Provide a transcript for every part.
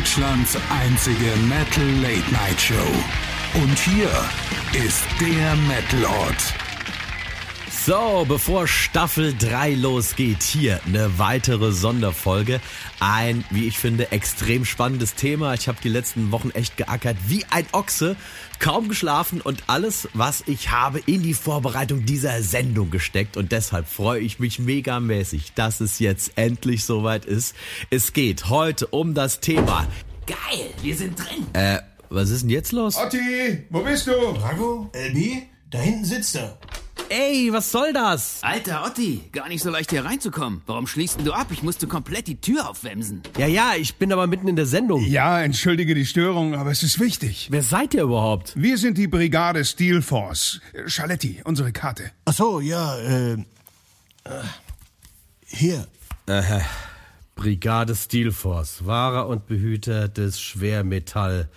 Deutschlands einzige Metal Late Night Show. Und hier ist der Metal Ort. So, bevor Staffel 3 losgeht, hier eine weitere Sonderfolge. Ein, wie ich finde, extrem spannendes Thema. Ich habe die letzten Wochen echt geackert wie ein Ochse, kaum geschlafen und alles, was ich habe, in die Vorbereitung dieser Sendung gesteckt. Und deshalb freue ich mich megamäßig, dass es jetzt endlich soweit ist. Es geht heute um das Thema. Geil, wir sind drin. Äh, was ist denn jetzt los? Otti, wo bist du? Drago? LB? Da hinten sitzt er. Ey, was soll das? Alter Otti, gar nicht so leicht hier reinzukommen. Warum schließt denn du ab? Ich musste komplett die Tür aufwemsen. Ja, ja, ich bin aber mitten in der Sendung. Ja, entschuldige die Störung, aber es ist wichtig. Wer seid ihr überhaupt? Wir sind die Brigade Steel Force. Schaletti, unsere Karte. Ach so, ja, äh, äh hier. Brigade Steel Force, Wahrer und Behüter des Schwermetall.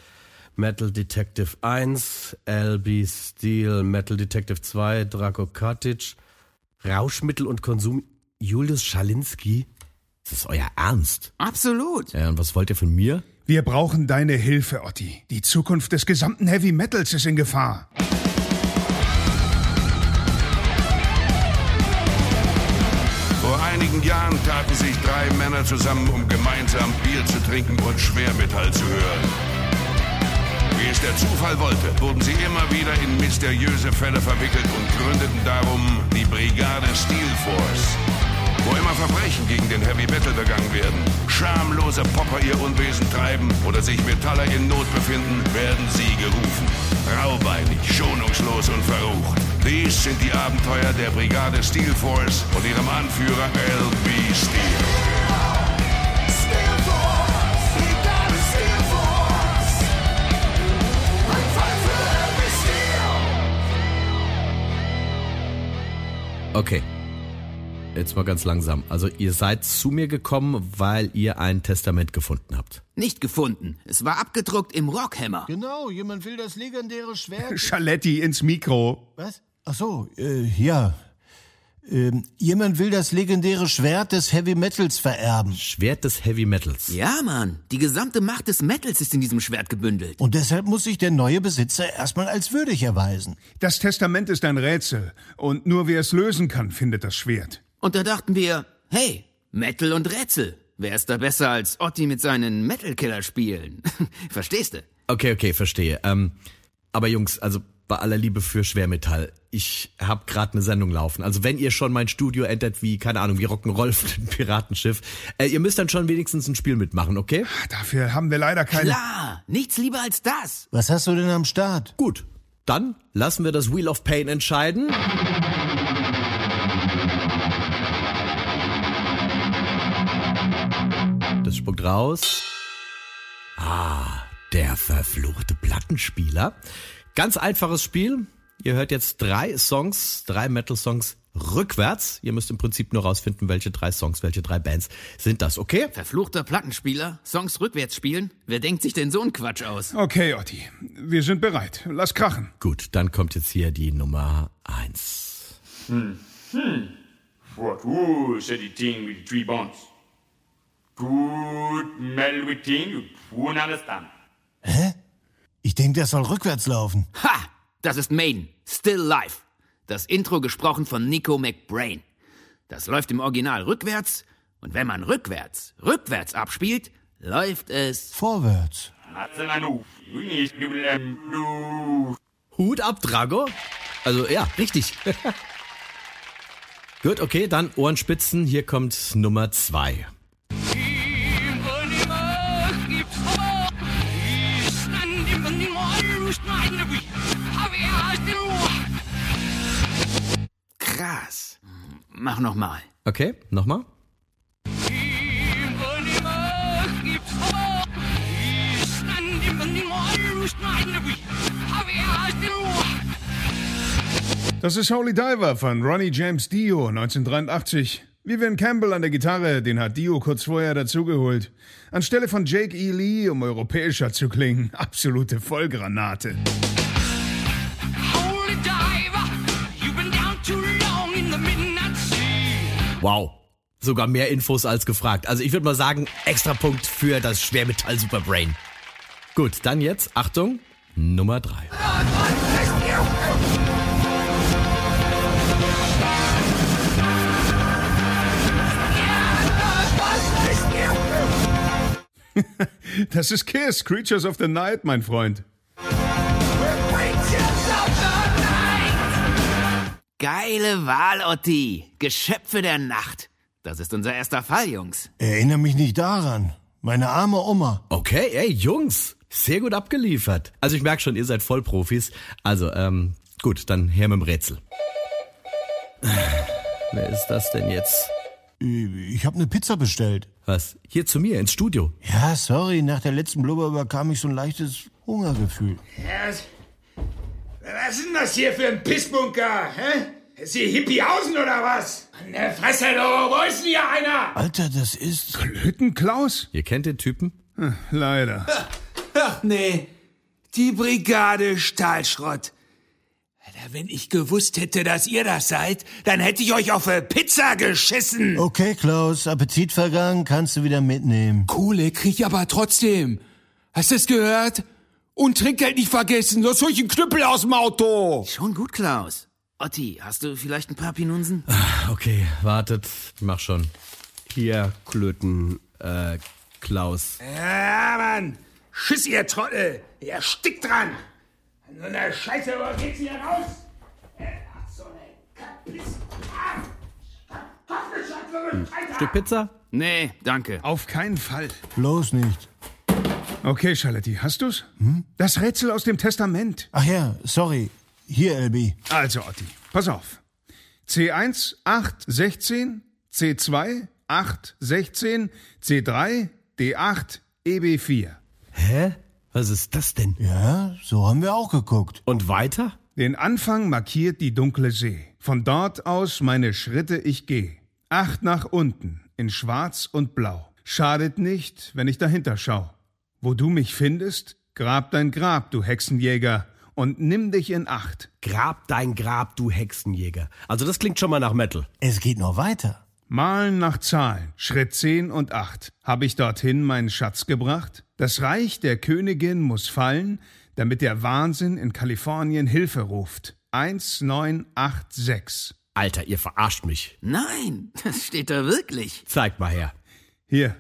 Metal Detective 1, LB Steel, Metal Detective 2, Draco Cottage, Rauschmittel und Konsum, Julius Schalinski. Das ist euer Ernst. Absolut. Ja, und was wollt ihr von mir? Wir brauchen deine Hilfe, Otti. Die Zukunft des gesamten Heavy Metals ist in Gefahr. Vor einigen Jahren taten sich drei Männer zusammen, um gemeinsam Bier zu trinken und Schwermetall zu hören. Wie es der Zufall wollte, wurden sie immer wieder in mysteriöse Fälle verwickelt und gründeten darum die Brigade Steel Force. Wo immer Verbrechen gegen den Heavy Metal begangen werden, schamlose Popper ihr Unwesen treiben oder sich Metaller in Not befinden, werden sie gerufen. Raubeinig, schonungslos und verrucht. Dies sind die Abenteuer der Brigade Steel Force und ihrem Anführer L.B. Steel. Okay. Jetzt mal ganz langsam. Also ihr seid zu mir gekommen, weil ihr ein Testament gefunden habt. Nicht gefunden. Es war abgedruckt im Rockhammer. Genau, jemand will das legendäre Schwert. Schaletti ins Mikro. Was? Ach so, äh, ja. Ähm, jemand will das legendäre Schwert des Heavy Metals vererben. Schwert des Heavy Metals. Ja, Mann. Die gesamte Macht des Metals ist in diesem Schwert gebündelt. Und deshalb muss sich der neue Besitzer erstmal als würdig erweisen. Das Testament ist ein Rätsel. Und nur wer es lösen kann, findet das Schwert. Und da dachten wir, hey, Metal und Rätsel. Wer ist da besser als Otti mit seinen Metal-Killer-Spielen? Verstehst du? Okay, okay, verstehe. Ähm, aber Jungs, also bei aller Liebe für Schwermetall, ich hab grad eine Sendung laufen. Also wenn ihr schon mein Studio entert wie, keine Ahnung, wie Rock'n'Roll für ein Piratenschiff, äh, ihr müsst dann schon wenigstens ein Spiel mitmachen, okay? Dafür haben wir leider keine. Klar, nichts lieber als das. Was hast du denn am Start? Gut, dann lassen wir das Wheel of Pain entscheiden. Das spuckt raus. Ah, der verfluchte Plattenspieler. Ganz einfaches Spiel. Ihr hört jetzt drei Songs, drei Metal-Songs rückwärts. Ihr müsst im Prinzip nur rausfinden, welche drei Songs, welche drei Bands sind das, okay? Verfluchter Plattenspieler, Songs rückwärts spielen? Wer denkt sich denn so einen Quatsch aus? Okay, Otti. Wir sind bereit. Lass krachen. Gut, dann kommt jetzt hier die Nummer eins. What who said the thing with the three bones? Good metal with thing you won't understand. Ich denke, der soll rückwärts laufen. Ha! Das ist Maiden. Still Life. Das Intro gesprochen von Nico McBrain. Das läuft im Original rückwärts. Und wenn man rückwärts, rückwärts abspielt, läuft es. Vorwärts. Hut ab, Drago. Also ja, richtig. Gut, okay, dann Ohrenspitzen. Hier kommt Nummer zwei. Krass. Mach noch mal. Okay, nochmal. Das ist Holy Diver von Ronnie James Dio 1983. Vivian Campbell an der Gitarre, den hat Dio kurz vorher dazugeholt. Anstelle von Jake E. Lee, um europäischer zu klingen. Absolute Vollgranate. Wow. sogar mehr Infos als gefragt. Also ich würde mal sagen, extra Punkt für das Schwermetall Superbrain. Gut, dann jetzt, Achtung, Nummer drei. Das ist Kiss, Creatures of the Night, mein Freund. Geile Wahl, Otti. Geschöpfe der Nacht. Das ist unser erster Fall, Jungs. Erinnere mich nicht daran. Meine arme Oma. Okay, ey, Jungs, sehr gut abgeliefert. Also ich merke schon, ihr seid Vollprofis. Also, ähm, gut, dann her mit dem Rätsel. Wer ist das denn jetzt? Ich habe eine Pizza bestellt. Was? Hier zu mir ins Studio. Ja, sorry, nach der letzten Blubber überkam ich so ein leichtes Hungergefühl. Was, was ist denn das hier für ein Pissbunker? Hä? Ist hier Hippiehausen oder was? An der Fresse, du, wo ist denn hier einer? Alter, das ist... Hüttenklaus? Ihr kennt den Typen? Leider. Ach nee, die Brigade Stahlschrott. Alter, wenn ich gewusst hätte, dass ihr das seid, dann hätte ich euch auf eine Pizza geschissen. Okay, Klaus, Appetit vergangen, kannst du wieder mitnehmen. Kohle krieg ich aber trotzdem. Hast du es gehört? Und Trinkgeld nicht vergessen, sonst hol ich einen Knüppel aus dem Auto. Schon gut, Klaus. Otti, hast du vielleicht ein paar Pinunsen? Okay, wartet, ich mach schon. Hier, Klöten, äh, Klaus. Ja, Mann. Schiss, ihr Trottel. Ihr stickt dran. An so einer Scheiße, wo geht's hier raus? Er hat so eine Kapiss. Ah! Kartoffelschatze, Stück Pizza? Nee, danke. Auf keinen Fall. Bloß nicht. Okay, Charlotte, hast du's? Das Rätsel aus dem Testament. Ach ja, sorry. Hier, LB. Also, Otti, pass auf. C1 8 16, C2 8 16, C3 D8 EB4. Hä? Was ist das denn? Ja, so haben wir auch geguckt. Und weiter? Den Anfang markiert die dunkle See. Von dort aus meine Schritte ich geh. Acht nach unten, in schwarz und blau. Schadet nicht, wenn ich dahinter schau. Wo du mich findest, grab dein Grab, du Hexenjäger, und nimm dich in Acht. Grab dein Grab, du Hexenjäger. Also das klingt schon mal nach Metal. Es geht noch weiter. Malen nach Zahlen, Schritt 10 und 8. Hab ich dorthin meinen Schatz gebracht? Das Reich der Königin muss fallen, damit der Wahnsinn in Kalifornien Hilfe ruft. 1986. Alter, ihr verarscht mich. Nein, das steht da wirklich. Zeigt mal her. Hier,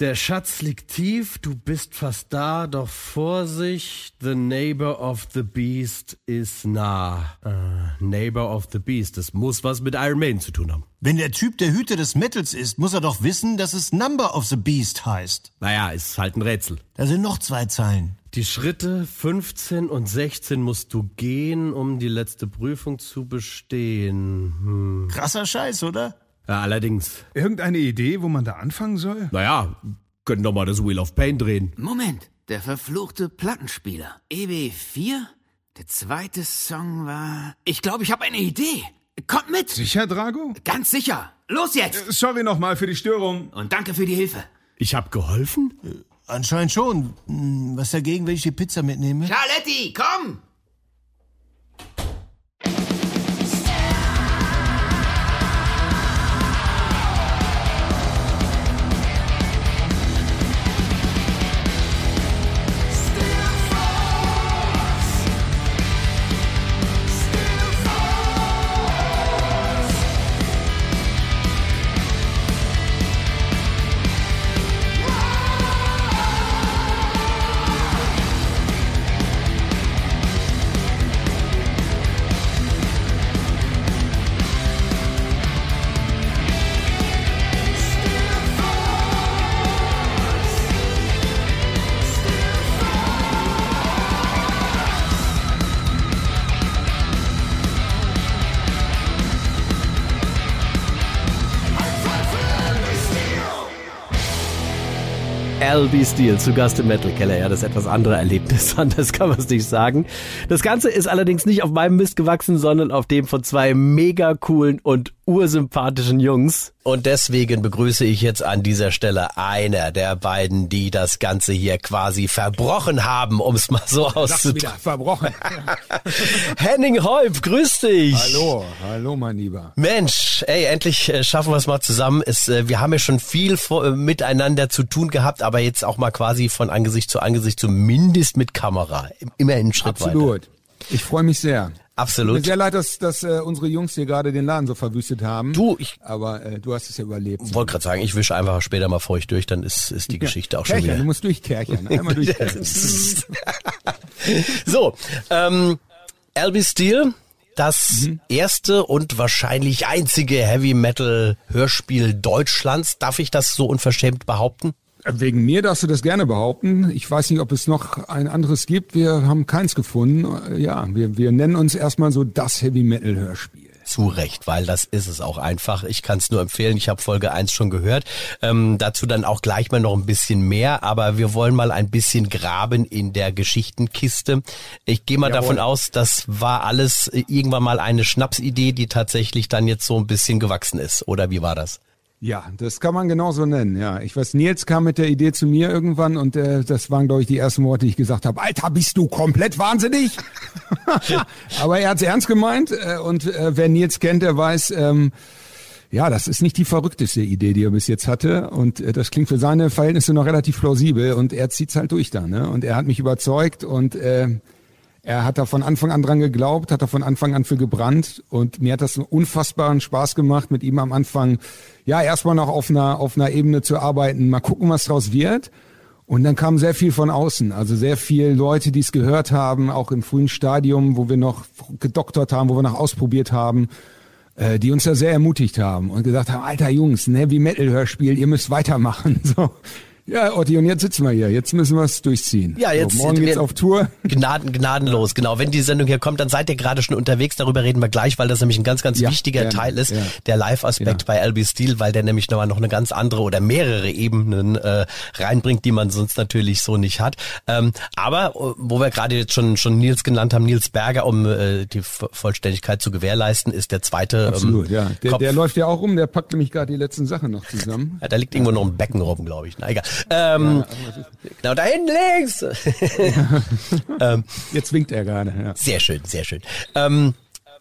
Der Schatz liegt tief, du bist fast da, doch Vorsicht, the neighbor of the beast is nah. Äh, neighbor of the beast, das muss was mit Iron Maiden zu tun haben. Wenn der Typ der Hüter des Metals ist, muss er doch wissen, dass es Number of the Beast heißt. Naja, ist halt ein Rätsel. Da sind noch zwei Zeilen. Die Schritte 15 und 16 musst du gehen, um die letzte Prüfung zu bestehen. Hm. Krasser Scheiß, oder? Ja, allerdings, irgendeine Idee, wo man da anfangen soll? naja, können doch mal das Wheel of Pain drehen. Moment, der verfluchte Plattenspieler. EB4? Der zweite Song war... Ich glaube, ich habe eine Idee. Kommt mit! Sicher, Drago? Ganz sicher. Los jetzt! Sorry nochmal für die Störung. Und danke für die Hilfe. Ich hab geholfen? Anscheinend schon. Hm, Was dagegen, wenn ich die Pizza mitnehme? Charletti, komm! LB Steel zu Gast im Metal Keller. Ja, das etwas andere Erlebnis, anders kann man es nicht sagen. Das Ganze ist allerdings nicht auf meinem Mist gewachsen, sondern auf dem von zwei mega coolen und ursympathischen Jungs. Und deswegen begrüße ich jetzt an dieser Stelle einer der beiden, die das Ganze hier quasi verbrochen haben, um es mal so auszudrücken. verbrochen. Henning Häub, grüß dich. Hallo, hallo mein Lieber. Mensch, ey, endlich äh, schaffen wir es mal zusammen. Es, äh, wir haben ja schon viel vor, äh, miteinander zu tun gehabt, aber jetzt auch mal quasi von Angesicht zu Angesicht, zumindest mit Kamera. Immerhin einen Schritt Absolut. weiter. Ich freue mich sehr. Absolut. Mir sehr leid, dass, dass äh, unsere Jungs hier gerade den Laden so verwüstet haben. Du, ich Aber äh, du hast es ja überlebt. wollte gerade sagen, ich wische einfach später mal feucht durch, dann ist, ist die Geschichte auch schon Kerchern, du wieder. musst durchkerchern. Einmal durchkerchern. so, ähm, Albie Steel, das erste und wahrscheinlich einzige Heavy Metal Hörspiel Deutschlands. Darf ich das so unverschämt behaupten? Wegen mir darfst du das gerne behaupten. Ich weiß nicht, ob es noch ein anderes gibt. Wir haben keins gefunden. Ja, wir, wir nennen uns erstmal so das Heavy Metal Hörspiel. Zu Recht, weil das ist es auch einfach. Ich kann es nur empfehlen. Ich habe Folge 1 schon gehört. Ähm, dazu dann auch gleich mal noch ein bisschen mehr. Aber wir wollen mal ein bisschen graben in der Geschichtenkiste. Ich gehe mal davon aus, das war alles äh, irgendwann mal eine Schnapsidee, die tatsächlich dann jetzt so ein bisschen gewachsen ist. Oder wie war das? Ja, das kann man genauso nennen. Ja, ich weiß, Nils kam mit der Idee zu mir irgendwann und äh, das waren, glaube ich, die ersten Worte, die ich gesagt habe. Alter, bist du komplett wahnsinnig? Aber er hat's ernst gemeint äh, und äh, wer Nils kennt, der weiß, ähm, ja, das ist nicht die verrückteste Idee, die er bis jetzt hatte und äh, das klingt für seine Verhältnisse noch relativ plausibel und er zieht's halt durch da. Ne? Und er hat mich überzeugt und äh, er hat da von Anfang an dran geglaubt, hat da von Anfang an für gebrannt und mir hat das einen unfassbaren Spaß gemacht, mit ihm am Anfang, ja, erstmal noch auf einer, auf einer Ebene zu arbeiten, mal gucken, was draus wird. Und dann kam sehr viel von außen, also sehr viel Leute, die es gehört haben, auch im frühen Stadium, wo wir noch gedoktert haben, wo wir noch ausprobiert haben, äh, die uns da sehr ermutigt haben und gesagt haben, alter Jungs, ein Heavy Metal Hörspiel, ihr müsst weitermachen. So. Ja, Otti, und jetzt sitzen wir hier. Jetzt müssen wir es durchziehen. Ja, jetzt so, morgen geht's auf Tour. Gnaden, gnadenlos, genau. Wenn die Sendung hier kommt, dann seid ihr gerade schon unterwegs. Darüber reden wir gleich, weil das nämlich ein ganz, ganz Ja, wichtiger gerne. Teil ist, Ja. der Live-Aspekt Ja. bei LB Steel, weil der nämlich nochmal noch eine ganz andere oder mehrere Ebenen äh, reinbringt, die man sonst natürlich so nicht hat. Ähm, aber äh, wo wir gerade jetzt schon schon Nils genannt haben, Nils Berger, um äh, die Vo- Vollständigkeit zu gewährleisten, ist der zweite. Absolut, ähm, ja. Der, Kopf- der läuft ja auch rum, der packt nämlich gerade die letzten Sachen noch zusammen. ja, da liegt irgendwo noch ein Becken rum, glaube ich. Na egal. Ähm, genau, da hinten links. ähm, Jetzt winkt er gerade, ja. Sehr schön, sehr schön. Ähm,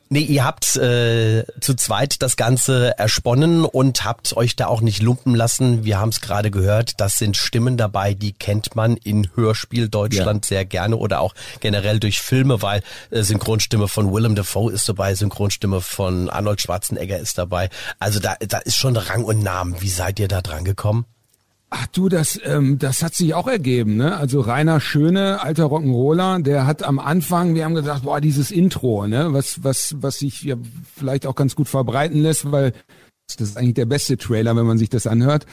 nee, ihr habt äh, zu zweit das Ganze ersponnen und habt euch da auch nicht lumpen lassen. Wir haben es gerade gehört, das sind Stimmen dabei, die kennt man in Hörspiel Deutschland sehr gerne oder auch generell durch Filme, weil äh, Synchronstimme von Willem Dafoe ist dabei, Synchronstimme von Arnold Schwarzenegger ist dabei. Also da, da ist schon Rang und Namen. Wie seid ihr da dran gekommen? Ach du, das, ähm, das hat sich auch ergeben, ne? Also Rainer Schöne, alter Rock'n'Roller, der hat am Anfang, wir haben gesagt, boah, dieses Intro, ne, was, was, was sich ja vielleicht auch ganz gut verbreiten lässt, weil das ist eigentlich der beste Trailer, wenn man sich das anhört.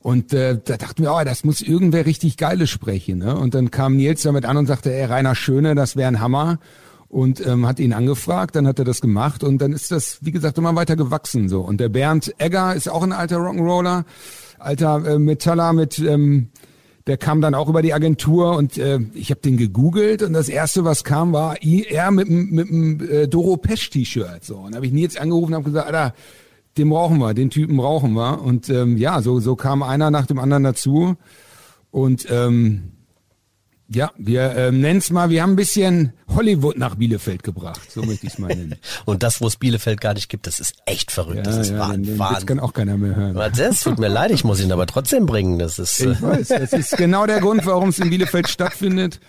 Und äh, da dachten wir, oh, das muss irgendwer richtig Geiles sprechen. Ne? Und dann kam Nils damit an und sagte, ey, Rainer Schöne, das wäre ein Hammer. Und ähm, hat ihn angefragt, dann hat er das gemacht und dann ist das, wie gesagt, immer weiter gewachsen so. Und der Bernd Egger ist auch ein alter Rock'n'Roller, alter äh, Metaller mit, ähm, der kam dann auch über die Agentur und äh, ich habe den gegoogelt und das erste, was kam, war er mit dem äh, Doro Pesch T-Shirt. So und habe ich Nils angerufen und habe gesagt, Alter, den brauchen wir, den Typen brauchen wir. Und ähm, ja, so so kam einer nach dem anderen dazu und ähm, ja, wir ähm, nennen's mal, wir haben ein bisschen Hollywood nach Bielefeld gebracht, so möchte ich es mal nennen. Und das, wo es Bielefeld gar nicht gibt, das ist echt verrückt. das ist den, Wahnsinn. Witz kann auch keiner mehr hören. Das tut mir leid, ich muss ihn aber trotzdem bringen. Das ist äh, Ich weiß, das ist genau der Grund, warum es in Bielefeld stattfindet.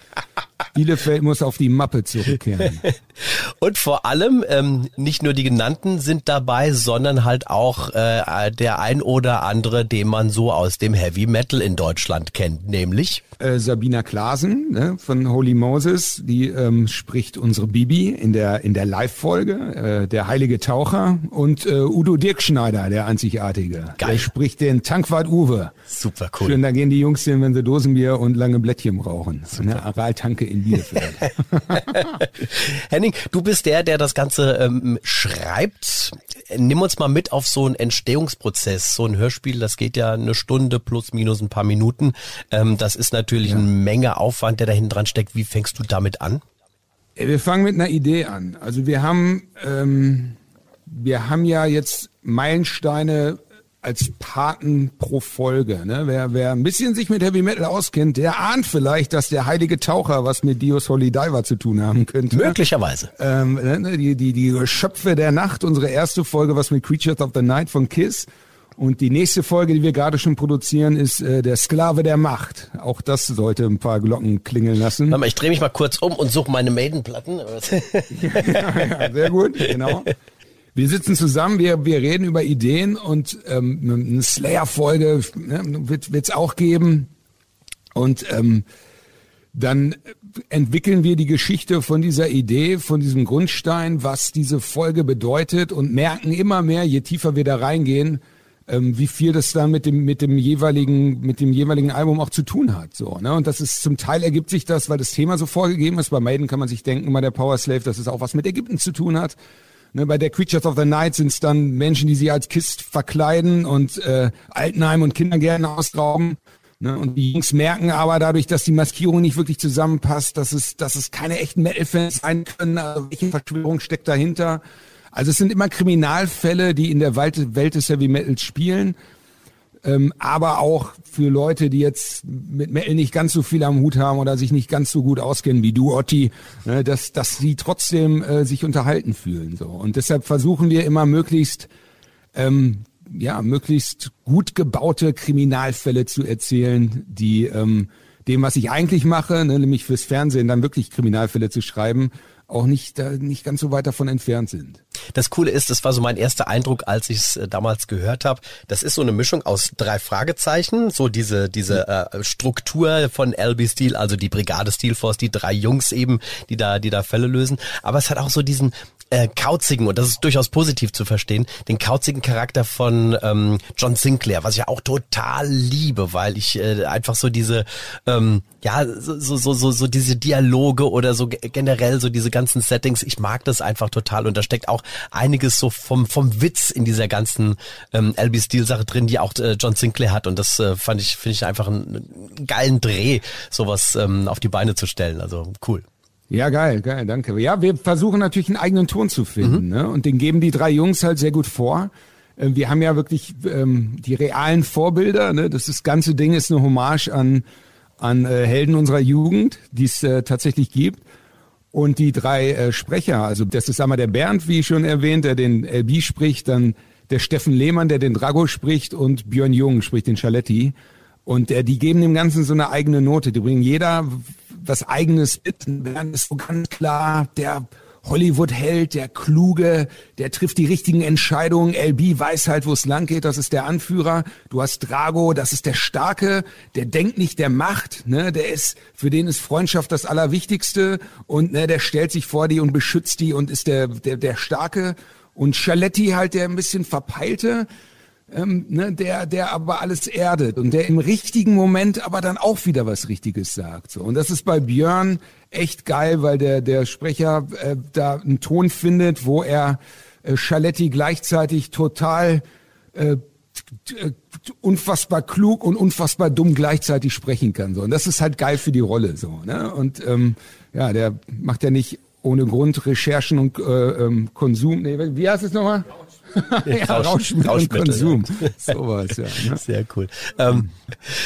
Bielefeld muss auf die Mappe zurückkehren. und vor allem ähm, nicht nur die genannten sind dabei, sondern halt auch äh, der ein oder andere, den man so aus dem Heavy Metal in Deutschland kennt, nämlich Äh, Sabina Klasen ne, von Holy Moses, die ähm, spricht unsere Bibi in der in der Live-Folge, äh, der heilige Taucher und äh, Udo Dirkschneider, der einzigartige. Geil. Der spricht den Tankwart Uwe. super Schön, cool. da gehen die Jungs hin, wenn sie Dosenbier und lange Blättchen brauchen. Ne, Aral-Tanke in Bielefeld. Henning, du bist der, der das Ganze ähm, schreibt. Nimm uns mal mit auf so einen Entstehungsprozess. So ein Hörspiel, das geht ja eine Stunde plus minus ein paar Minuten. Ähm, das ist natürlich eine Menge Aufwand, der da hinten dran steckt. Wie fängst du damit an? Ey, Wir fangen mit einer Idee an. Also wir haben, ähm, wir haben ja jetzt Meilensteine als Paten pro Folge. Ne? Wer, wer ein bisschen sich mit Heavy Metal auskennt, der ahnt vielleicht, dass der heilige Taucher was mit Dios Holy Diver zu tun haben könnte. Möglicherweise. Ähm, ne, die, die, die Geschöpfe der Nacht, unsere erste Folge, was mit Creatures of the Night von Kiss. Und die nächste Folge, die wir gerade schon produzieren, ist äh, der Sklave der Macht. Auch das sollte ein paar Glocken klingeln lassen. Warte mal, ich drehe mich mal kurz um und suche meine Maiden-Platten. ja, ja, sehr gut, genau. Wir sitzen zusammen, wir, wir reden über Ideen und ähm, eine Slayer-Folge ne, wird es auch geben. Und ähm, dann entwickeln wir die Geschichte von dieser Idee, von diesem Grundstein, was diese Folge bedeutet und merken immer mehr, je tiefer wir da reingehen, ähm, wie viel das dann mit dem mit dem jeweiligen mit dem jeweiligen Album auch zu tun hat so ne und das ist zum Teil ergibt sich das weil das Thema so vorgegeben ist bei Maiden kann man sich denken bei der Power Slave dass es auch was mit Ägypten zu tun hat ne, bei der Creatures of the Night sind es dann Menschen die sich als Kist verkleiden und äh, Altenheim und Kindergärten ausrauben Ne, und die Jungs merken aber dadurch, dass die Maskierung nicht wirklich zusammenpasst, dass es, dass es keine echten Metal-Fans sein können. Also welche Verschwörung steckt dahinter? Also es sind immer Kriminalfälle, die in der Welt des Heavy Metals spielen. Ähm, aber auch für Leute, die jetzt mit Metal nicht ganz so viel am Hut haben oder sich nicht ganz so gut auskennen wie du, Otti, ne, dass, dass sie trotzdem äh, sich unterhalten fühlen. So. Und deshalb versuchen wir immer möglichst, ähm, ja, möglichst gut gebaute Kriminalfälle zu erzählen, die ähm, dem, was ich eigentlich mache, ne, nämlich fürs Fernsehen dann wirklich Kriminalfälle zu schreiben, auch nicht, äh, nicht ganz so weit davon entfernt sind. Das Coole ist, das war so mein erster Eindruck, als ich es äh, damals gehört habe. Das ist so eine Mischung aus drei Fragezeichen, so diese diese äh, Struktur von LB Steel, also die Brigade Steel Force, die drei Jungs eben, die da die da Fälle lösen. Aber es hat auch so diesen äh, kauzigen, und das ist durchaus positiv zu verstehen, den kauzigen Charakter von ähm, John Sinclair, was ich auch total liebe, weil ich äh, einfach so diese, ähm, ja, so, so, so, so diese Dialoge oder so generell so diese ganzen Settings, ich mag das einfach total. Und da steckt auch einiges so vom, vom Witz in dieser ganzen ähm, LB Steel Sache drin, die auch äh, John Sinclair hat. Und das äh, fand ich, finde ich einfach einen geilen Dreh, sowas ähm, auf die Beine zu stellen, also cool. Ja, geil, geil, danke. Ja, wir versuchen natürlich einen eigenen Ton zu finden, mhm. ne? Und den geben die drei Jungs halt sehr gut vor. Ähm, wir haben ja wirklich ähm, die realen Vorbilder, ne? Das, das ganze Ding ist eine Hommage an, an äh, Helden unserer Jugend, die es äh, tatsächlich gibt. Und die drei äh, Sprecher, also das ist einmal der Bernd, wie schon erwähnt, der den LB spricht, dann der Steffen Lehmann, der den Drago spricht und Björn Jung spricht den Schaletti. Und äh, die geben dem Ganzen so eine eigene Note. Die bringen jeder was eigenes mit. Bernd ist so ganz klar der Hollywood-Held, der Kluge, der trifft die richtigen Entscheidungen. LB weiß halt, wo es lang geht, das ist der Anführer. Du hast Drago, das ist der Starke, der denkt nicht, der macht, ne? der ist, für den ist Freundschaft das Allerwichtigste und ne, der stellt sich vor die und beschützt die und ist der, der, der Starke. Und Chaletti halt der ein bisschen verpeilte, ähm, ne, der, der aber alles erdet und der im richtigen Moment aber dann auch wieder was Richtiges sagt. So. Und das ist bei Björn echt geil, weil der, der Sprecher äh, da einen Ton findet, wo er äh, Schaletti gleichzeitig total äh, äh, unfassbar klug und unfassbar dumm gleichzeitig sprechen kann. So. Und das ist halt geil für die Rolle. so. Ne? Und ähm, ja, der macht ja nicht ohne Grund Recherchen und äh, ähm, Konsum. Nee, wie heißt es nochmal? ja, Rauschmittel, und Konsum. Ja. Sowas, ja. Ne? Sehr cool. Ähm,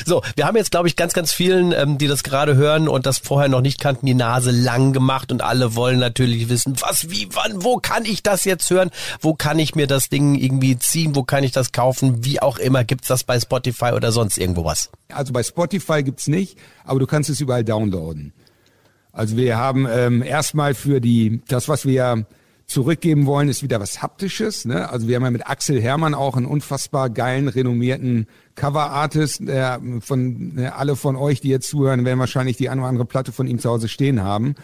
so, wir haben jetzt, glaube ich, ganz, ganz vielen, ähm, die das gerade hören und das vorher noch nicht kannten, die Nase lang gemacht und alle wollen natürlich wissen, was, wie, wann, wo kann ich das jetzt hören? Wo kann ich mir das Ding irgendwie ziehen? Wo kann ich das kaufen? Wie auch immer, gibt's das bei Spotify oder sonst irgendwo was? Also bei Spotify gibt's nicht, aber du kannst es überall downloaden. Also wir haben ähm, erstmal für die, das, was wir zurückgeben wollen, ist wieder was Haptisches. Ne? Also wir haben ja mit Axel Hermann auch einen unfassbar geilen, renommierten Cover-Artist. Der von der, alle von euch, die jetzt zuhören, werden wahrscheinlich die eine oder andere Platte von ihm zu Hause stehen haben.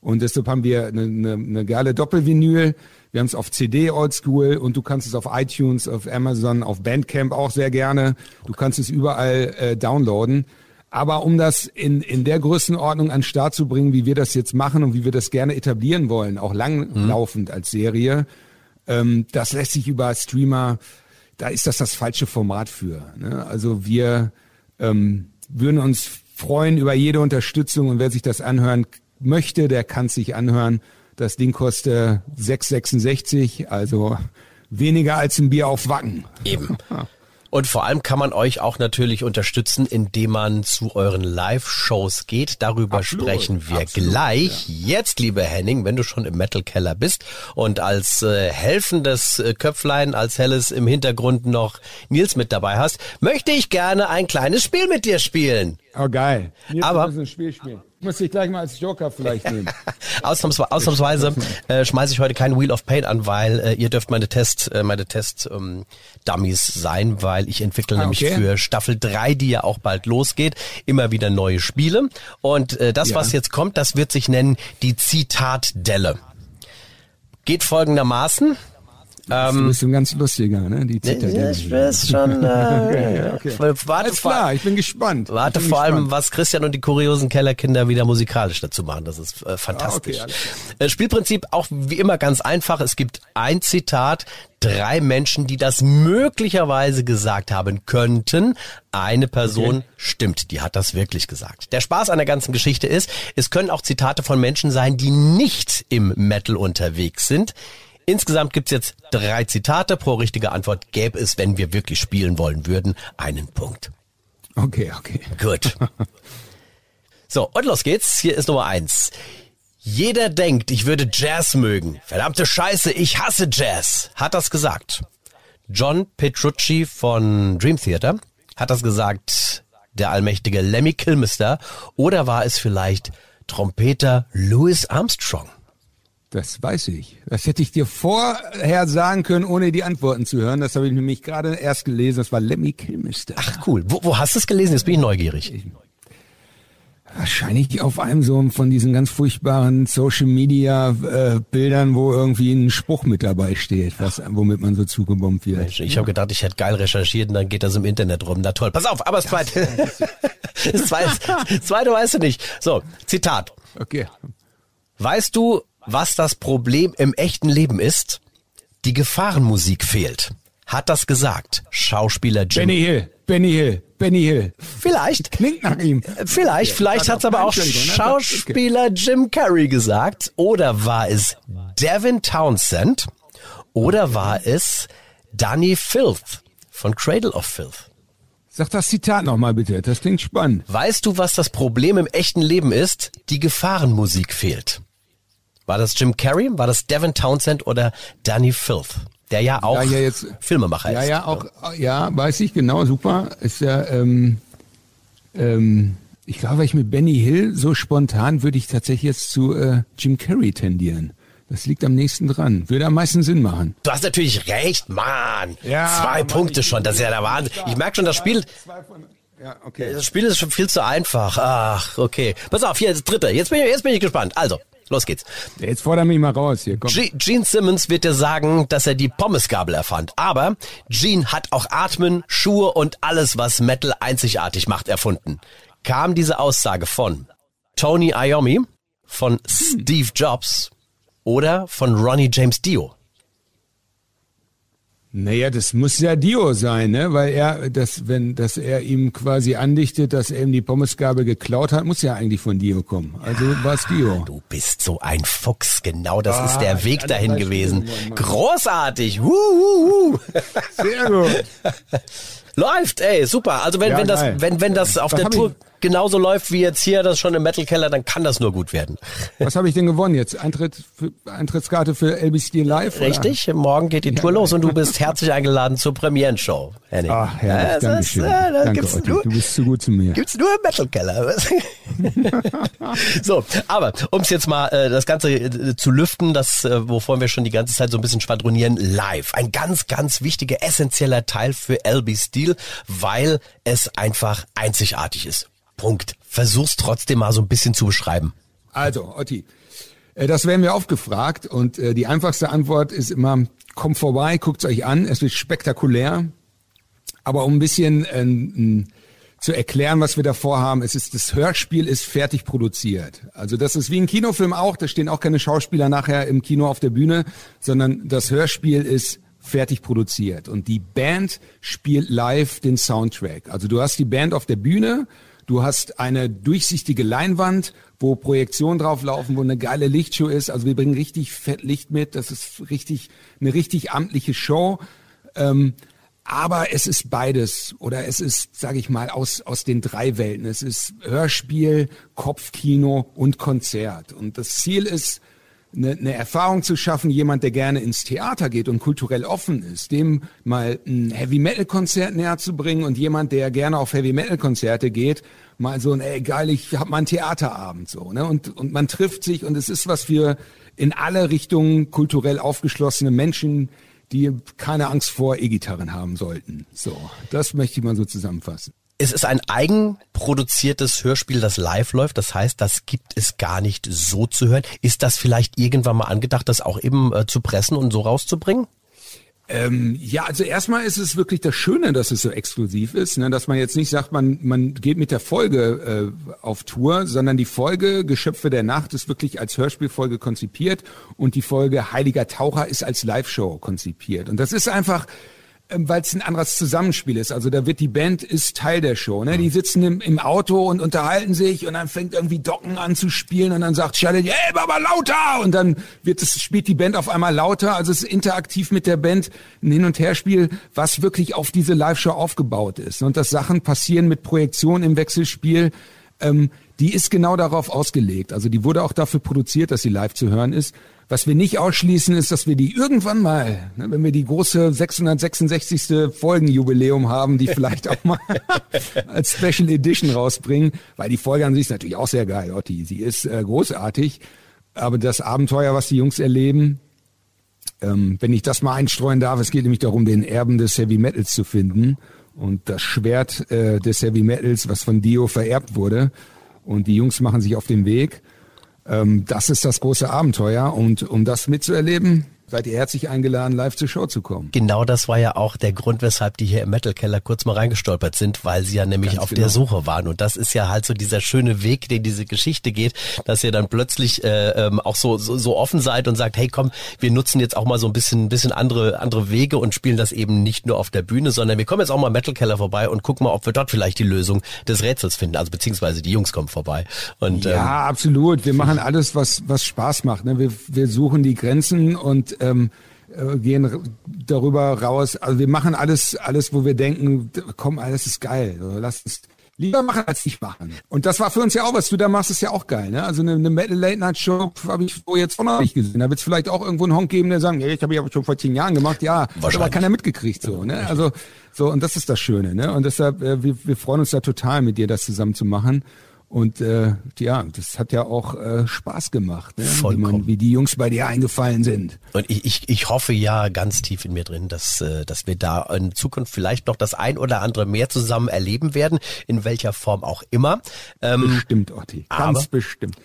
Und deshalb haben wir eine, eine, eine geile Doppelvinyl. Wir haben es auf CD Oldschool und du kannst es auf iTunes, auf Amazon, auf Bandcamp auch sehr gerne. Du kannst es überall äh, downloaden. Aber um das in, in der Größenordnung an den Start zu bringen, wie wir das jetzt machen und wie wir das gerne etablieren wollen, auch langlaufend als Serie, ähm, das lässt sich über Streamer, da ist das das falsche Format für. Ne? Also wir ähm, würden uns freuen über jede Unterstützung und wer sich das anhören möchte, der kann es sich anhören. Das Ding kostet 6,66, also weniger als ein Bier auf Wacken. Eben. Und vor allem kann man euch auch natürlich unterstützen, indem man zu euren Live-Shows geht. Darüber Absolut, sprechen wir absolut, gleich. Jetzt, lieber Henning, wenn du schon im Metal Keller bist und als äh, helfendes äh, Köpflein, als helles im Hintergrund noch Nils mit dabei hast, möchte ich gerne ein kleines Spiel mit dir spielen. Oh, geil. Jetzt Aber- müssen wir ein Spiel spielen. Muss ich gleich mal als Joker vielleicht nehmen. Ausnahmsweise, ausnahmsweise äh, schmeiße ich heute kein Wheel of Pain an, weil äh, ihr dürft meine Test, äh, meine Test ähm, Dummies sein, weil ich entwickle Ah, nämlich okay. für Staffel 3, die ja auch bald losgeht, immer wieder neue Spiele. Und äh, das, Ja. was jetzt kommt, das wird sich nennen die Zitatdelle. Geht folgendermaßen. Du bist ein ganz lustiger, ne? Die Zitadelle. ist schon. Äh, okay. Warte, Alles vor- klar, ich bin gespannt. Warte ich bin vor allem, gespannt. was Christian und die kuriosen Kellerkinder wieder musikalisch dazu machen. Das ist äh, fantastisch. Ah, okay, äh, Spielprinzip auch wie immer ganz einfach. Es gibt ein Zitat, drei Menschen, die das möglicherweise gesagt haben könnten. Eine Person stimmt, die hat das wirklich gesagt. Der Spaß an der ganzen Geschichte ist, es können auch Zitate von Menschen sein, die nicht im Metal unterwegs sind. Insgesamt gibt's jetzt drei Zitate. Pro richtige Antwort gäbe es, wenn wir wirklich spielen wollen würden, einen Punkt. Okay, okay. Gut. So, und los geht's. Hier ist Nummer eins. Jeder denkt, ich würde Jazz mögen. Verdammte Scheiße, ich hasse Jazz. Hat das gesagt. John Petrucci von Dream Theater. Hat das gesagt der allmächtige Lemmy Kilmister. Oder war es vielleicht Trompeter Louis Armstrong? Das weiß ich. Das hätte ich dir vorher sagen können, ohne die Antworten zu hören. Das habe ich nämlich gerade erst gelesen. Das war Lemmy Kilmister. Ach cool. Wo, wo hast du es gelesen? Jetzt bin ich neugierig. Wahrscheinlich auf einem so von diesen ganz furchtbaren Social Media äh, Bildern, wo irgendwie ein Spruch mit dabei steht, was, womit man so zugebombt wird. Mensch, ich habe gedacht, ich hätte geil recherchiert und dann geht das im Internet rum. Na toll. Pass auf, aber das zweite. Das zweite, das zweite weißt du nicht. So, Zitat. Okay. Weißt du, was das Problem im echten Leben ist? Die Gefahrenmusik fehlt. Hat das gesagt Schauspieler Jim? Benny Hill, Benny Hill, Benny Hill. Vielleicht. Klingt nach ihm. Vielleicht, vielleicht hat's aber auch ne? Schauspieler Jim Carrey gesagt. Oder war es Devin Townsend? Oder war es Danny Filth von Cradle of Filth? Sag das Zitat nochmal bitte, das klingt spannend. Weißt du, was das Problem im echten Leben ist? Die Gefahrenmusik fehlt. War das Jim Carrey? War das Devin Townsend oder Danny Filth? Der ja auch Ja, ja, jetzt- Filmemacher Ja, ist. ja, auch, ja, weiß ich genau, super. Ist ja, ähm, ähm, ich glaube, ich mit Benny Hill so spontan würde ich tatsächlich jetzt zu äh, Jim Carrey tendieren. Das liegt am nächsten dran. Würde am meisten Sinn machen. Du hast natürlich recht, Mann. Ja, Zwei Mann, Punkte ich- schon, das ist ja der Wahnsinn. Ich merke schon, das Spiel, Ja, okay. das Spiel ist schon viel zu einfach. Ach, okay. Pass auf, hier, das dritte. Jetzt bin ich, jetzt bin ich gespannt. Also, los geht's. Jetzt fordere mich mal raus hier. Komm. Ge- Gene Simmons wird dir sagen, dass er die Pommesgabel erfand. Aber Gene hat auch Atmen, Schuhe und alles, was Metal einzigartig macht, erfunden. Kam diese Aussage von Tony Iommi, von Steve Jobs oder von Ronnie James Dio? Naja, das muss ja Dio sein, ne? Weil er, das, wenn, dass er ihm quasi andichtet, dass er ihm die Pommesgabel geklaut hat, muss ja eigentlich von Dio kommen. Also war es Dio. Du bist so ein Fuchs, genau das Ah, ist der Weg ja, dahin gewesen. stimmt, Mann. Großartig. Wuhuhu. Sehr gut. Läuft, ey, super. Also wenn, Ja, wenn das, wenn, wenn das auf Was der Tour ich- genauso läuft wie jetzt hier, das schon im Metal Keller, dann kann das nur gut werden. Was habe ich denn gewonnen jetzt? Eintritt für, Eintrittskarte für LBC Live? oder? Richtig, morgen geht die Tour los und du bist herzlich eingeladen zur Premierenshow, Henning. Ach, herrlich, das danke äh, das danke, gibt's nur, du bist zu gut zu mir. gibt's nur im Metal Keller. so, aber ums jetzt mal äh, das Ganze äh, zu lüften, das äh, wovon wir schon die ganze Zeit so ein bisschen schwadronieren, live. Ein ganz, ganz wichtiger, essentieller Teil für LB Steel, weil es einfach einzigartig ist. Punkt. Versuch's trotzdem mal so ein bisschen zu beschreiben. Also, Otti, äh, das werden wir aufgefragt und äh, die einfachste Antwort ist immer, kommt vorbei, guckt's euch an, es wird spektakulär. Aber um ein bisschen ähm, zu erklären, was wir da vorhaben, es ist, das Hörspiel ist fertig produziert. Also das ist wie ein Kinofilm auch, da stehen auch keine Schauspieler nachher im Kino auf der Bühne, sondern das Hörspiel ist fertig produziert und die Band spielt live den Soundtrack. Also du hast die Band auf der Bühne, Du hast eine durchsichtige Leinwand, wo Projektionen drauflaufen, wo eine geile Lichtshow ist. Also wir bringen richtig fett Licht mit. Das ist richtig eine richtig amtliche Show. Ähm, aber es ist beides oder es ist, sage ich mal, aus aus den drei Welten. Es ist Hörspiel, Kopfkino und Konzert. Und das Ziel ist eine, eine Erfahrung zu schaffen, jemand, der gerne ins Theater geht und kulturell offen ist, dem mal ein Heavy-Metal-Konzert näher zu bringen und jemand, der gerne auf Heavy-Metal-Konzerte geht, mal so ein, ey geil, ich hab mal einen Theaterabend so, ne? Und, und man trifft sich und es ist was für in alle Richtungen kulturell aufgeschlossene Menschen, die keine Angst vor E-Gitarren haben sollten. So, das möchte ich mal so zusammenfassen. Es ist ein eigenproduziertes Hörspiel, das live läuft. Das heißt, das gibt es gar nicht so zu hören. Ist das vielleicht irgendwann mal angedacht, das auch eben äh, zu pressen und so rauszubringen? Ähm, ja, also erstmal ist es wirklich das Schöne, dass es so exklusiv ist, ne? dass man jetzt nicht sagt, man, man geht mit der Folge äh, auf Tour, sondern die Folge Geschöpfe der Nacht ist wirklich als Hörspielfolge konzipiert und die Folge Heiliger Taucher ist als Live-Show konzipiert. Und das ist einfach weil es ein anderes Zusammenspiel ist. Also da wird die Band ist Teil der Show. Ne? Die sitzen im, im Auto und unterhalten sich und dann fängt irgendwie Docken an zu spielen und dann sagt Charlotte, ey, aber lauter! Und dann wird es, spielt die Band auf einmal lauter. Also es ist interaktiv mit der Band ein Hin- und Herspiel, was wirklich auf diese Live-Show aufgebaut ist. Und dass Sachen passieren mit Projektion im Wechselspiel, ähm, die ist genau darauf ausgelegt. Also die wurde auch dafür produziert, dass sie live zu hören ist. Was wir nicht ausschließen, ist, dass wir die irgendwann mal, ne, wenn wir die große 666. Folgenjubiläum haben, die vielleicht auch mal als Special Edition rausbringen, weil die Folge an sich ist natürlich auch sehr geil, Otti. Sie ist äh, großartig, aber das Abenteuer, was die Jungs erleben, ähm, wenn ich das mal einstreuen darf, es geht nämlich darum, den Erben des Heavy Metals zu finden und das Schwert äh, des Heavy Metals, was von Dio vererbt wurde. Und die Jungs machen sich auf den Weg das ist das große Abenteuer und um das mitzuerleben, seid ihr herzlich eingeladen, live zur Show zu kommen. Genau das war ja auch der Grund, weshalb die hier im Metal Keller kurz mal reingestolpert sind, weil sie ja nämlich Ganz auf genau. der Suche waren. Und das ist ja halt so dieser schöne Weg, den diese Geschichte geht, dass ihr dann plötzlich äh, ähm, auch so, so, so offen seid und sagt, hey komm, wir nutzen jetzt auch mal so ein bisschen, bisschen andere, andere Wege und spielen das eben nicht nur auf der Bühne, sondern wir kommen jetzt auch mal im Metal Keller vorbei und gucken mal, ob wir dort vielleicht die Lösung des Rätsels finden. Also beziehungsweise die Jungs kommen vorbei. Und, ja, ähm, absolut. Wir machen alles, was, was Spaß macht. Ne? Wir, wir suchen die Grenzen und ähm, äh, gehen darüber raus. Also wir machen alles, alles, wo wir denken, komm, alles ist geil. Lass uns lieber machen als nicht machen. Und das war für uns ja auch, was du da machst, ist ja auch geil. Ne? Also eine, eine Metal Late Night Show habe ich so jetzt noch nicht gesehen. Da wird es vielleicht auch irgendwo einen Honk geben, der sagt, hey, ich habe ja schon vor zehn Jahren gemacht. Ja, aber keiner mitgekriegt so. Ne? Also so und das ist das Schöne. Ne? Und deshalb äh, wir, wir freuen uns da total mit dir, das zusammen zu machen. Und äh, ja, das hat ja auch äh, Spaß gemacht, ne? wie, man, wie die Jungs bei dir eingefallen sind. Und ich, ich, ich hoffe ja ganz tief in mir drin, dass, äh, dass wir da in Zukunft vielleicht noch das ein oder andere mehr zusammen erleben werden, in welcher Form auch immer. Ähm, bestimmt, Otti, ganz bestimmt.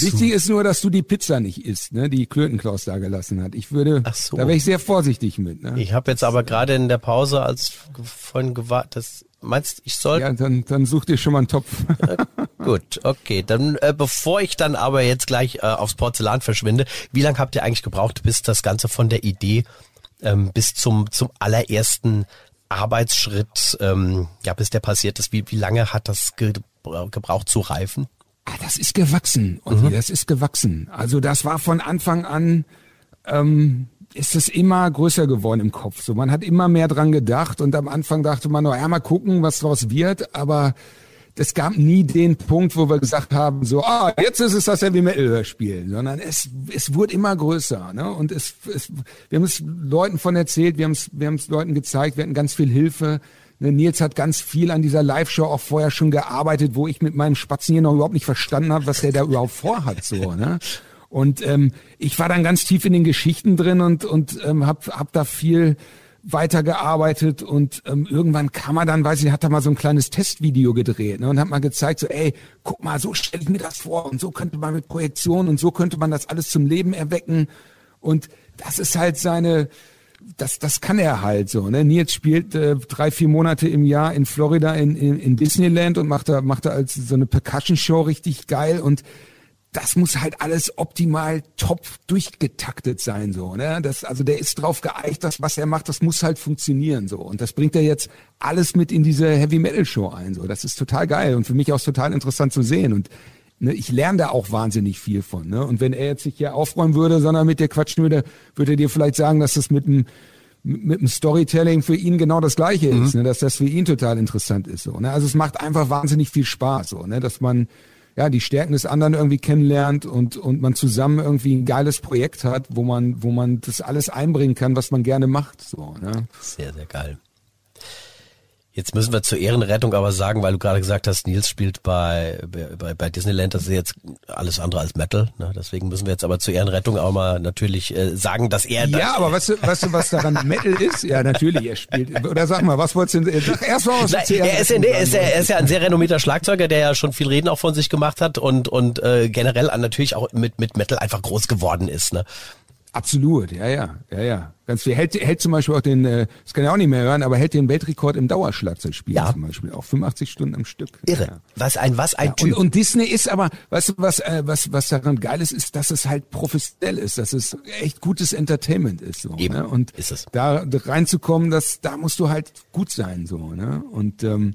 Wichtig ist nur, dass du die Pizza nicht isst, ne, die Klötenklaus da gelassen hat. Ich würde, Ach so. da wäre ich sehr vorsichtig mit. Ne? Ich habe jetzt aber gerade in der Pause als vorhin gewartet, das meinst ich soll? Ja, dann, dann such dir schon mal einen Topf. Äh, gut, okay. Dann äh, bevor ich dann aber jetzt gleich äh, aufs Porzellan verschwinde, wie lange habt ihr eigentlich gebraucht, bis das Ganze von der Idee ähm, bis zum zum allerersten Arbeitsschritt, ähm, ja, bis der passiert ist? Wie, wie lange hat das ge gebraucht zu reifen? Ah, das ist gewachsen, und mhm. das ist gewachsen. Also das war von Anfang an, ähm, ist es immer größer geworden im Kopf. So, man hat immer mehr dran gedacht und am Anfang dachte man, noch, ja, mal gucken, was daraus wird, aber es gab nie den Punkt, wo wir gesagt haben, so, ah, jetzt ist es das Heavy Metal Hörspiel, sondern es, es wurde immer größer, ne? Und es, es wir haben es Leuten von erzählt, wir haben es, wir haben es Leuten gezeigt, wir hatten ganz viel Hilfe. Ne, Nils hat ganz viel an dieser Live-Show auch vorher schon gearbeitet, wo ich mit meinem Spatzen hier noch überhaupt nicht verstanden habe, was der da überhaupt vorhat, so, ne? Und ähm, ich war dann ganz tief in den Geschichten drin und und ähm, hab, hab da viel weitergearbeitet und ähm, irgendwann kam er dann, weiß ich, hat er mal so ein kleines Testvideo gedreht ne, und hat mal gezeigt, so, ey, guck mal, so stelle ich mir das vor und so könnte man mit Projektion und so könnte man das alles zum Leben erwecken und das ist halt seine, das, das kann er halt so. Ne? Nils spielt äh, drei, vier Monate im Jahr in Florida in, in, in Disneyland und macht da, macht da als so eine Percussion-Show richtig geil und das muss halt alles optimal top durchgetaktet sein, so, ne? Das, also der ist drauf geeicht, das, was er macht, das muss halt funktionieren, so. Und das bringt er jetzt alles mit in diese Heavy Metal Show ein, so. Das ist total geil und für mich auch total interessant zu sehen und ne, ich lerne da auch wahnsinnig viel von, ne? Und wenn er jetzt nicht hier aufräumen würde, sondern mit dir quatschen würde, würde er dir vielleicht sagen, dass das mit dem, mit dem Storytelling für ihn genau das Gleiche ist, mhm. ne? dass das für ihn total interessant ist, so, ne? Also es macht einfach wahnsinnig viel Spaß, so, ne? Dass man, ja, die Stärken des anderen irgendwie kennenlernt und, und man zusammen irgendwie ein geiles Projekt hat, wo man, wo man das alles einbringen kann, was man gerne macht. So, ne? Sehr, sehr geil. Jetzt müssen wir zur Ehrenrettung aber sagen, weil du gerade gesagt hast, Nils spielt bei, bei, bei Disneyland, das ist jetzt alles andere als Metal. Ne? Deswegen müssen wir jetzt aber zur Ehrenrettung auch mal natürlich äh, sagen, dass er... Ja, aber weißt du, weißt du, was daran Metal ist? Ja, natürlich, er spielt... Oder sag mal, was wolltest du denn... Sag erst mal, was Na, er, ist, er, ist, er ist ja ein sehr renommierter Schlagzeuger, der ja schon viel Reden auch von sich gemacht hat und, und äh, generell natürlich auch mit, mit Metal einfach groß geworden ist. Ne? Absolut, ja, ja, ja, ja. Ganz viel. Hält, hält zum Beispiel auch den, äh, das kann ich auch nicht mehr hören, aber hält den Weltrekord im Dauerschlagzeugspiel ja. zum Beispiel. Auch 85 Stunden am Stück. Irre. Ja. Was ein, was ein ja, Typ. Und, und, Disney ist aber, weißt du, was, äh, was, was daran geil ist, ist, dass es halt professionell ist, dass es echt gutes Entertainment ist, so, Eben, ne? Und ist es. da reinzukommen, das, da musst du halt gut sein, so, ne? Und, ähm,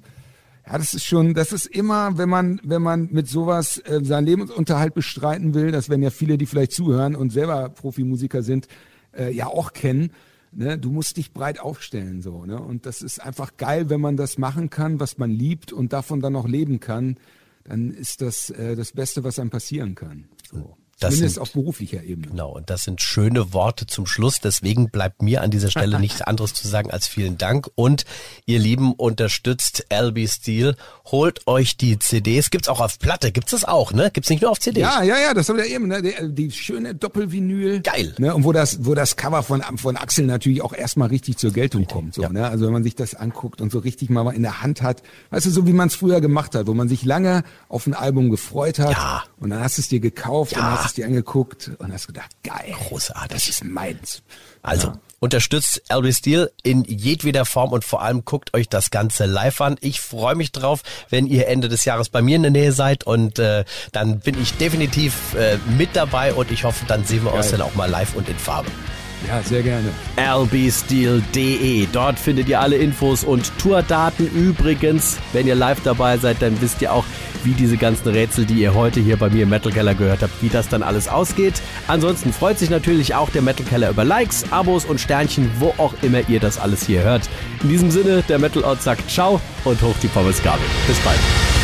ja, das ist schon, das ist immer, wenn man, wenn man mit sowas äh, seinen Lebensunterhalt bestreiten will, das werden ja viele, die vielleicht zuhören und selber Profimusiker sind, äh, ja auch kennen. Ne? Du musst dich breit aufstellen so, ne? Und das ist einfach geil, wenn man das machen kann, was man liebt und davon dann noch leben kann. Dann ist das äh, das Beste, was einem passieren kann. So. Das Zumindest sind, auf beruflicher Ebene. Genau, und das sind schöne Worte zum Schluss. Deswegen bleibt mir an dieser Stelle nichts anderes zu sagen als vielen Dank. Und ihr Lieben, unterstützt LB Steel. Holt euch die CDs. Gibt's auch auf Platte. Gibt's das auch, ne? Gibt's nicht nur auf CD? Ja, ja, ja, das haben wir eben, ne? Die, die schöne Doppelvinyl. Geil. Ne? Und wo das, wo das Cover von, von Axel natürlich auch erstmal richtig zur Geltung kommt. So, ja. ne? Also wenn man sich das anguckt und so richtig mal in der Hand hat. Weißt du, so wie man es früher gemacht hat, wo man sich lange auf ein Album gefreut hat. Ja. Und dann hast du es dir gekauft ja. Hast dir angeguckt und hast gedacht, geil. Großartig. Das ist meins. Also, ja. unterstützt Elvis Steel in jedweder Form und vor allem guckt euch das Ganze live an. Ich freue mich drauf, wenn ihr Ende des Jahres bei mir in der Nähe seid und äh, dann bin ich definitiv äh, mit dabei und ich hoffe, dann sehen wir geil. uns dann auch mal live und in Farbe. Ja, sehr gerne. lbsteel.de. Dort findet ihr alle Infos und Tourdaten. Übrigens, wenn ihr live dabei seid, dann wisst ihr auch, wie diese ganzen Rätsel, die ihr heute hier bei mir im Metal Keller gehört habt, wie das dann alles ausgeht. Ansonsten freut sich natürlich auch der Metal Keller über Likes, Abos und Sternchen, wo auch immer ihr das alles hier hört. In diesem Sinne, der Metal Ort sagt Ciao und hoch die Pommesgabel. Bis bald.